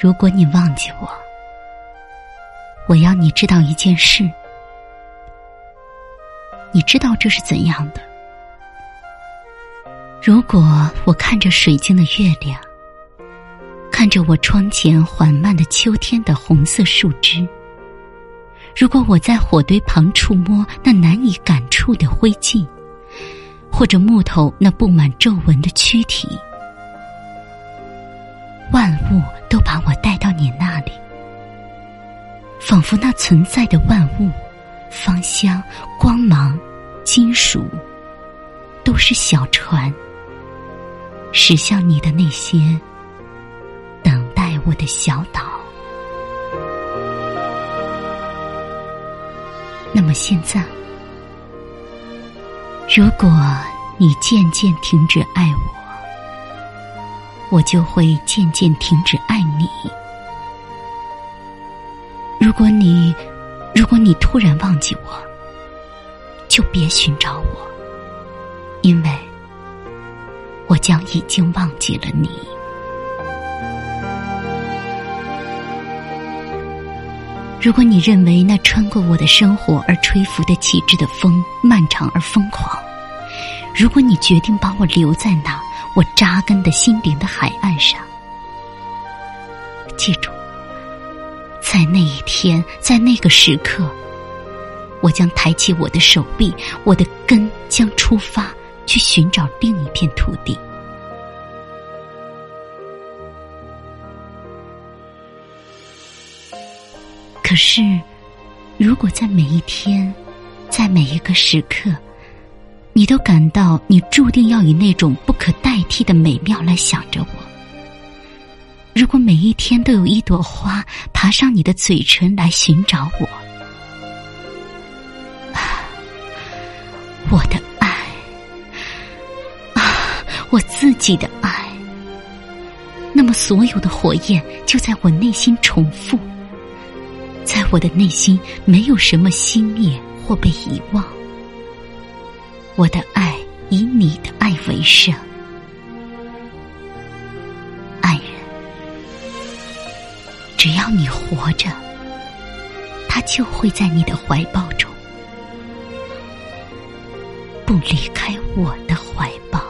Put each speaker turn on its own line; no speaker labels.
如果你忘记我，我要你知道一件事。你知道这是怎样的？如果我看着水晶的月亮，看着我窗前缓慢的秋天的红色树枝，如果我在火堆旁触摸那难以感触的灰烬，或者木头那布满皱纹的躯体，仿佛那存在的万物，芳香、光芒、金属，都是小船，驶向你的那些等待我的小岛。那么现在，如果你渐渐停止爱我，我就会渐渐停止爱你。如果你，如果你突然忘记我，就别寻找我，因为我将已经忘记了你。如果你认为那穿过我的生活而吹拂的旗帜的风漫长而疯狂，如果你决定把我留在那我扎根的心灵的海岸上，记住，在那一天，在那个时刻，我将抬起我的手臂，我的根将出发去寻找另一片土地。可是，如果在每一天，在每一个时刻，你都感到你注定要以那种不可代替的美妙来想着我；如果每一天都有一朵花爬上你的嘴唇来寻找我，我的爱，啊，我自己的爱，那么所有的火焰就在我内心重复。在我的内心，没有什么熄灭或被遗忘。我的爱以你的爱为生，只要你活着，他就会在你的怀抱中，不离开我的怀抱。